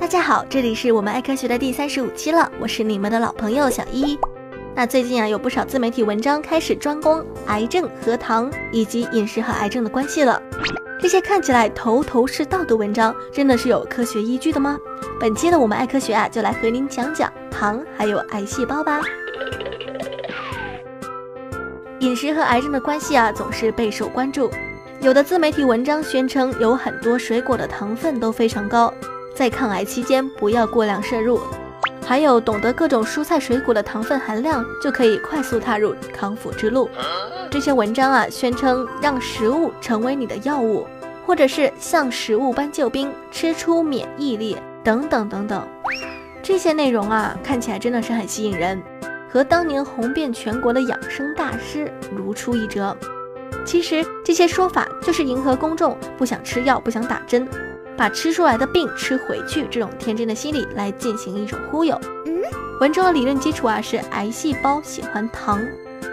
大家好，这里是我们爱科学的第三十五期了，我是你们的老朋友小一。那最近啊，有不少自媒体文章开始专攻癌症和糖以及饮食和癌症的关系了。这些看起来头头是道的文章，真的是有科学依据的吗？本期的我们爱科学啊，就来和您讲讲糖还有癌细胞吧。饮食和癌症的关系啊，总是备受关注。有的自媒体文章宣称，有很多水果的糖分都非常高，在抗癌期间不要过量摄入。还有懂得各种蔬菜水果的糖分含量，就可以快速踏入康复之路。这些文章啊，宣称让食物成为你的药物，或者是像食物般救兵，吃出免疫力等等等等。这些内容啊，看起来真的是很吸引人。和当年红遍全国的养生大师如出一辙。其实这些说法就是迎合公众不想吃药、不想打针，把吃出来的病吃回去这种天真的心理来进行一种忽悠。嗯，文中的理论基础啊是癌细胞喜欢糖，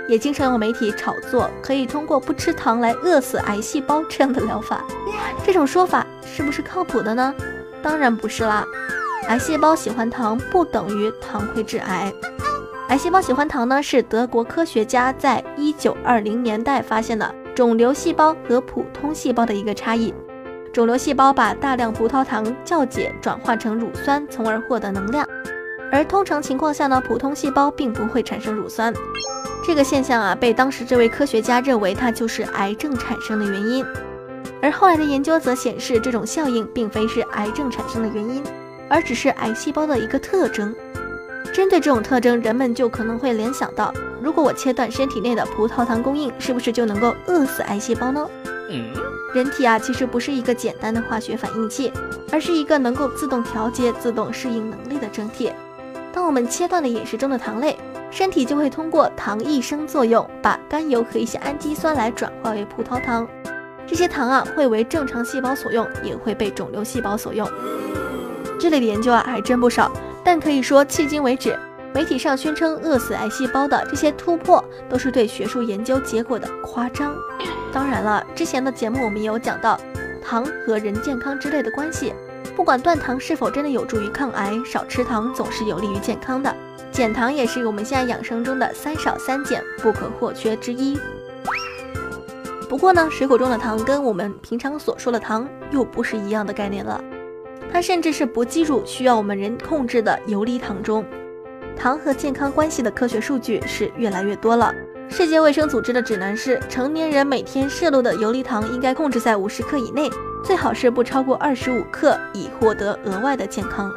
也经常有媒体炒作可以通过不吃糖来饿死癌细胞这样的疗法。这种说法是不是靠谱的呢？当然不是啦。癌细胞喜欢糖不等于糖会致癌。癌细胞喜欢糖呢，是德国科学家在一九二零年代发现的肿瘤细胞和普通细胞的一个差异。肿瘤细胞把大量葡萄糖酵解转化成乳酸，从而获得能量。而通常情况下呢，普通细胞并不会产生乳酸。这个现象啊，被当时这位科学家认为它就是癌症产生的原因。而后来的研究则显示，这种效应并非是癌症产生的原因，而只是癌细胞的一个特征。针对这种特征，人们就可能会联想到：如果我切断身体内的葡萄糖供应，是不是就能够饿死癌细胞呢？人体啊，其实不是一个简单的化学反应器，而是一个能够自动调节、自动适应能力的整体。当我们切断了饮食中的糖类，身体就会通过糖异生作用，把甘油和一些氨基酸来转化为葡萄糖。这些糖啊，会为正常细胞所用，也会被肿瘤细胞所用。这类的研究啊，还真不少。但可以说，迄今为止，媒体上宣称饿死癌细胞的这些突破，都是对学术研究结果的夸张。当然了，之前的节目我们也有讲到糖和人健康之类的关系。不管断糖是否真的有助于抗癌，少吃糖总是有利于健康的。减糖也是我们现在养生中的三少三减不可或缺之一。不过呢，水果中的糖跟我们平常所说的糖又不是一样的概念了。它甚至是不计入需要我们人控制的游离糖中。糖和健康关系的科学数据是越来越多了。世界卫生组织的指南是，成年人每天摄入的游离糖应该控制在五十克以内，最好是不超过二十五克，以获得额外的健康。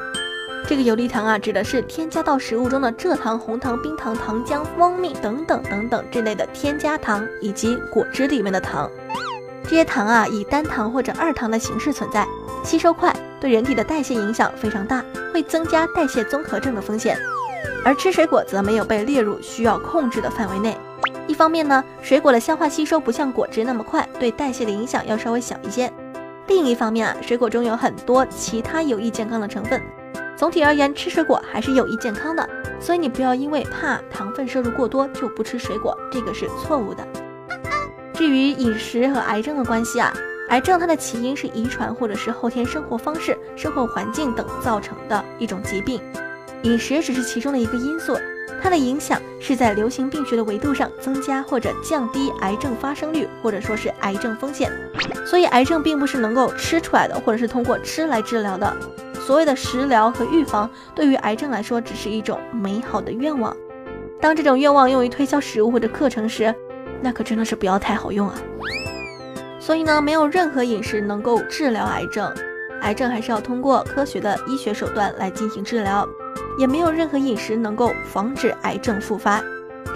这个游离糖啊，指的是添加到食物中的蔗糖、红糖、冰糖、糖浆、蜂蜜等等等等这类的添加糖，以及果汁里面的糖。这些糖啊，以单糖或者二糖的形式存在，吸收快，对人体的代谢影响非常大，会增加代谢综合症的风险。而吃水果则没有被列入需要控制的范围内。一方面呢，水果的消化吸收不像果汁那么快，对代谢的影响要稍微小一些。另一方面啊，水果中有很多其他有益健康的成分。总体而言，吃水果还是有益健康的。所以你不要因为怕糖分摄入过多就不吃水果，这个是错误的。至于饮食和癌症的关系啊，癌症它的起因是遗传或者是后天生活方式、生活环境等造成的一种疾病，饮食只是其中的一个因素，它的影响是在流行病学的维度上增加或者降低癌症发生率，或者说是癌症风险。所以癌症并不是能够吃出来的，或者是通过吃来治疗的。所谓的食疗和预防，对于癌症来说只是一种美好的愿望。当这种愿望用于推销食物或者课程时，那可真的是不要太好用啊！所以呢，没有任何饮食能够治疗癌症，癌症还是要通过科学的医学手段来进行治疗，也没有任何饮食能够防止癌症复发。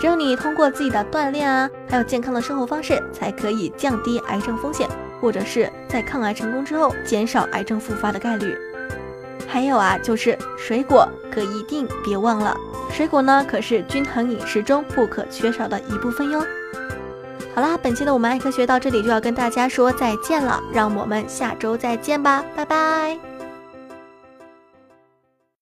只有你通过自己的锻炼啊，还有健康的生活方式，才可以降低癌症风险，或者是在抗癌成功之后减少癌症复发的概率。还有啊，就是水果可一定别忘了，水果呢可是均衡饮食中不可缺少的一部分哟。好啦，本期的我们爱科学到这里就要跟大家说再见了，让我们下周再见吧，拜拜。